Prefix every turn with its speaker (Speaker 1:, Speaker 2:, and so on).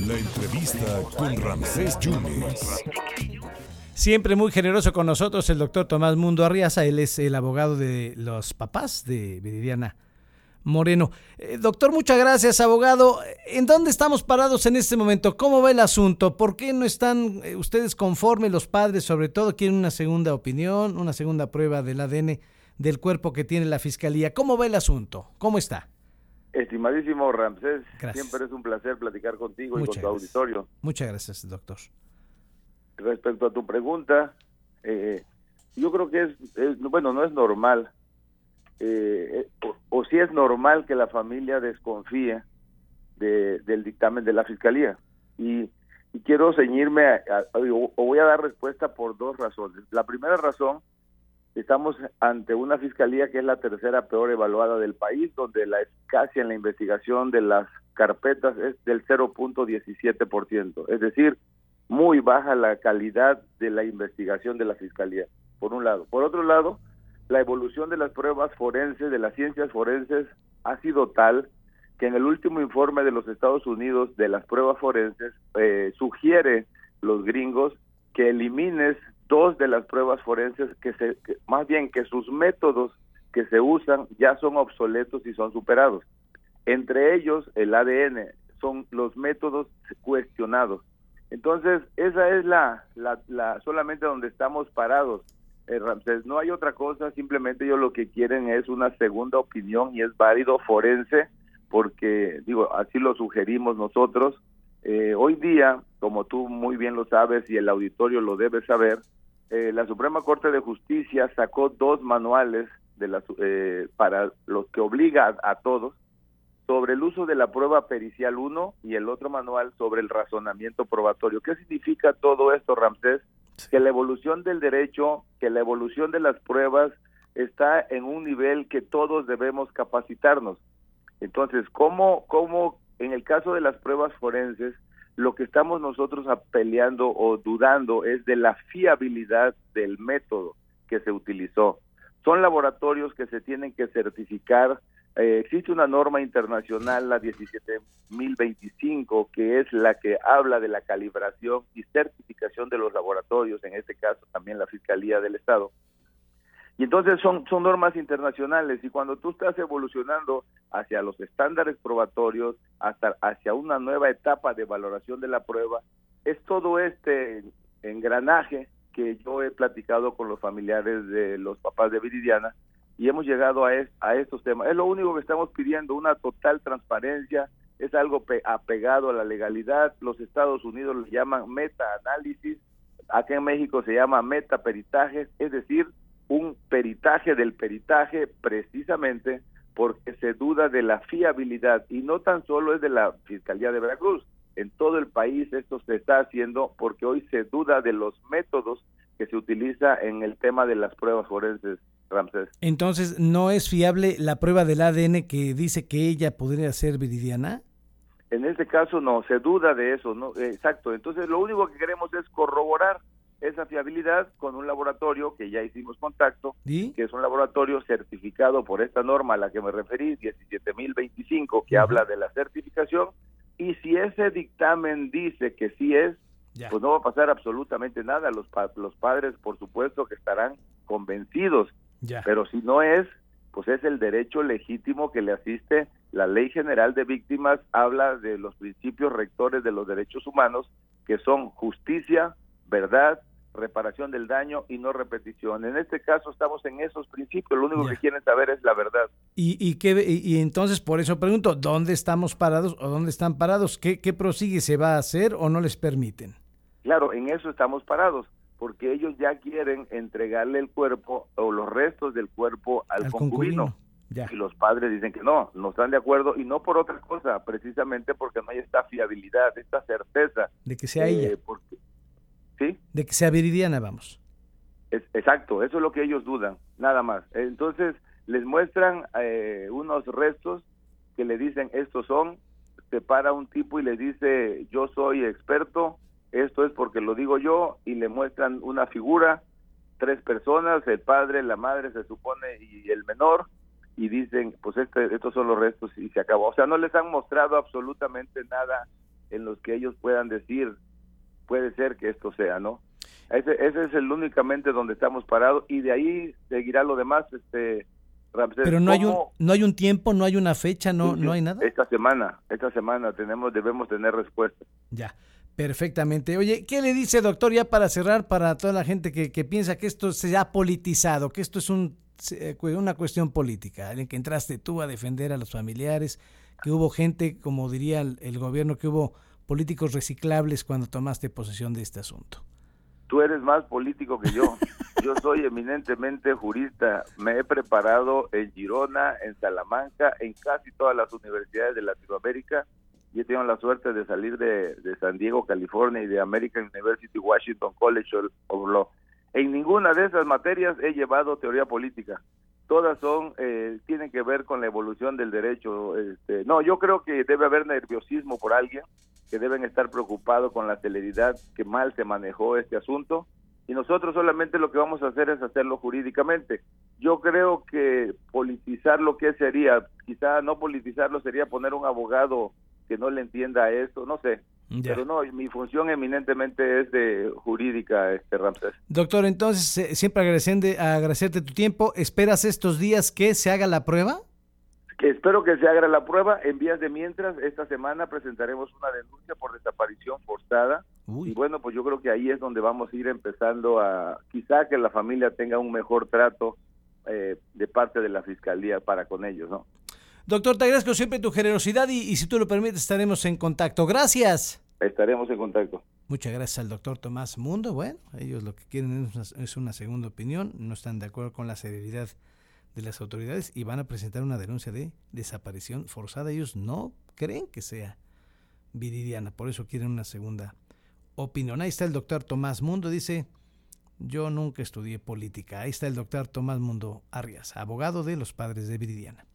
Speaker 1: La entrevista con Ramsés Yunes.
Speaker 2: Siempre muy generoso con nosotros el doctor Tomás Mundo Arriaza, él es el abogado de los papás de Viridiana Moreno. Eh, doctor, muchas gracias, abogado. ¿En dónde estamos parados en este momento? ¿Cómo va el asunto? ¿Por qué no están eh, ustedes conformes, los padres sobre todo? ¿Quieren una segunda opinión, una segunda prueba del ADN del cuerpo que tiene la fiscalía? ¿Cómo va el asunto? ¿Cómo está?
Speaker 3: Estimadísimo Ramsés, siempre es un placer platicar contigo y con tu auditorio.
Speaker 2: Muchas gracias, doctor.
Speaker 3: Respecto a tu pregunta, eh, yo creo que es, bueno, no es normal, eh, o, si es normal que la familia desconfíe del dictamen de la fiscalía. Y, quiero ceñirme, o voy a dar respuesta por dos razones. La primera razón Estamos ante una fiscalía que es la tercera peor evaluada del país, donde la eficacia en la investigación de las carpetas es del 0.17%, es decir, muy baja la calidad de la investigación de la fiscalía, por un lado. Por otro lado, la evolución de las pruebas forenses, de las ciencias forenses, ha sido tal que en el último informe de los Estados Unidos de las pruebas forenses eh, sugiere los gringos que elimines dos de las pruebas forenses que se, más bien que sus métodos que se usan ya son obsoletos y son superados. Entre ellos, el ADN, son los métodos cuestionados. Entonces, esa es la, la, solamente donde estamos parados, eh, Ramsés. No hay otra cosa, simplemente ellos lo que quieren es una segunda opinión y es válido forense, porque, digo, así lo sugerimos nosotros. Eh, hoy día, como tú muy bien lo sabes y el auditorio lo debe saber, eh, la Suprema Corte de Justicia sacó dos manuales de eh, para los que obliga a, todos sobre el uso de la prueba pericial 1 y el otro manual sobre el razonamiento probatorio. ¿Qué significa todo esto, Ramsés? Que la evolución del derecho, que la evolución de las pruebas está en un nivel que todos debemos capacitarnos. Entonces, ¿cómo, cómo en el caso de las pruebas forenses, lo que estamos nosotros peleando o dudando es de la fiabilidad del método que se utilizó. Son laboratorios que se tienen que certificar. Eh, existe una norma internacional, la 17025, que es la que habla de la calibración y certificación de los laboratorios, en este caso también la Fiscalía del Estado. Y entonces son, son normas internacionales y cuando tú estás evolucionando hacia los estándares probatorios, hasta hacia una nueva etapa de valoración de la prueba, es todo este engranaje que yo he platicado con los familiares de los papás de Viridiana y hemos llegado a, a estos temas. Es lo único que estamos pidiendo, una total transparencia, es algo apegado a la legalidad. Los Estados Unidos lo llaman meta-análisis, acá en México se llama meta-peritaje, es decir, un peritaje del peritaje precisamente porque se duda de la fiabilidad y no tan solo es de la Fiscalía de Veracruz, en todo el país esto se está haciendo porque hoy se duda de los métodos que se utiliza en el tema de las pruebas forenses, Ramsés.
Speaker 2: Entonces, ¿no es fiable la prueba del ADN que dice que ella podría ser viridiana?
Speaker 3: En este caso no, se duda de eso, no, exacto. Entonces, lo único que queremos es corroborar esa fiabilidad con un laboratorio que ya hicimos contacto, que es un laboratorio certificado por esta norma a la que me referí, 17025, que habla de la certificación, y si ese dictamen dice que sí es, pues no va a pasar absolutamente nada. Los, los padres, por supuesto, que estarán convencidos, pero si no es, pues es el derecho legítimo que le asiste. La Ley General de Víctimas habla de los principios rectores de los derechos humanos, que son justicia, verdad, reparación del daño y no repetición. En este caso estamos en esos principios, lo único que quieren saber es la verdad.
Speaker 2: Y, y, qué, y, entonces por eso pregunto, ¿dónde estamos parados o dónde están parados? ¿Qué, ¿Qué prosigue? ¿Se va a hacer o no les permiten?
Speaker 3: Claro, en eso estamos parados, porque ellos ya quieren entregarle el cuerpo o los restos del cuerpo al, concubino. Y los padres dicen que no, no están de acuerdo y no por otra cosa, precisamente porque no hay esta fiabilidad, esta certeza.
Speaker 2: De que sea ella.
Speaker 3: Eh, porque,
Speaker 2: de que sea viridiana, vamos.
Speaker 3: exacto, eso es lo que ellos dudan, nada más. Entonces, les muestran eh, unos restos que le dicen, estos son, se para un tipo y le dice, yo soy experto, esto es porque lo digo yo, y le muestran una figura, tres personas, el padre, la madre se supone y el menor, y dicen, pues este, estos son los restos y se acabó. O sea, no les han mostrado absolutamente nada en los que ellos puedan decir, puede ser que esto sea, ¿no? Ese, ese es el únicamente donde estamos parados y de ahí seguirá lo demás, este
Speaker 2: Ramsés. Pero no hay un no hay un tiempo, no hay una fecha, no no hay nada.
Speaker 3: Esta semana, esta semana tenemos debemos tener respuesta.
Speaker 2: Ya. Perfectamente. Oye, ¿qué le dice, doctor, ya para cerrar, para toda la gente que, que piensa que esto se ha politizado, que esto es un, una cuestión política, en que entraste tú a defender a los familiares, que hubo gente, como diría el, el gobierno, que hubo políticos reciclables cuando tomaste posesión de este asunto?
Speaker 3: Tú eres más político que yo. Yo soy eminentemente jurista. Me he preparado en Girona, en Salamanca, en casi todas las universidades de Latinoamérica y he tenido la suerte de salir de, San Diego, California y de American University Washington College of Law. En ninguna de esas materias he llevado teoría política. Todas son eh, tienen que ver con la evolución del derecho. Este, no, yo creo que debe haber nerviosismo por alguien, que deben estar preocupados con la celeridad que mal se manejó este asunto y nosotros solamente lo que vamos a hacer es hacerlo jurídicamente. Yo creo que politizar lo que sería, quizá no politizarlo sería poner un abogado que no le entienda esto, no sé. Pero no, mi función eminentemente es de jurídica, este Ramsés.
Speaker 2: Doctor, entonces, eh, siempre agradecerte tu tiempo. ¿Esperas estos días que se haga la prueba?
Speaker 3: Que espero que se haga la prueba. En vías de mientras, esta semana presentaremos una denuncia por desaparición forzada. Y bueno, pues yo creo que ahí es donde vamos a ir empezando a, quizá que la familia tenga un mejor trato eh, de parte de la fiscalía para con ellos, ¿no?
Speaker 2: Doctor, te agradezco siempre tu generosidad y, si tú lo permites estaremos en contacto. Gracias.
Speaker 3: Estaremos en contacto.
Speaker 2: Muchas gracias al doctor Tomás Mundo. Bueno, ellos lo que quieren es una, segunda opinión, no están de acuerdo con la severidad de las autoridades y van a presentar una denuncia de desaparición forzada. Ellos no creen que sea Viridiana, por eso quieren una segunda opinión. Ahí está el doctor Tomás Mundo, dice, yo nunca estudié política. Ahí está el doctor Tomás Mundo Arias, abogado de los padres de Viridiana.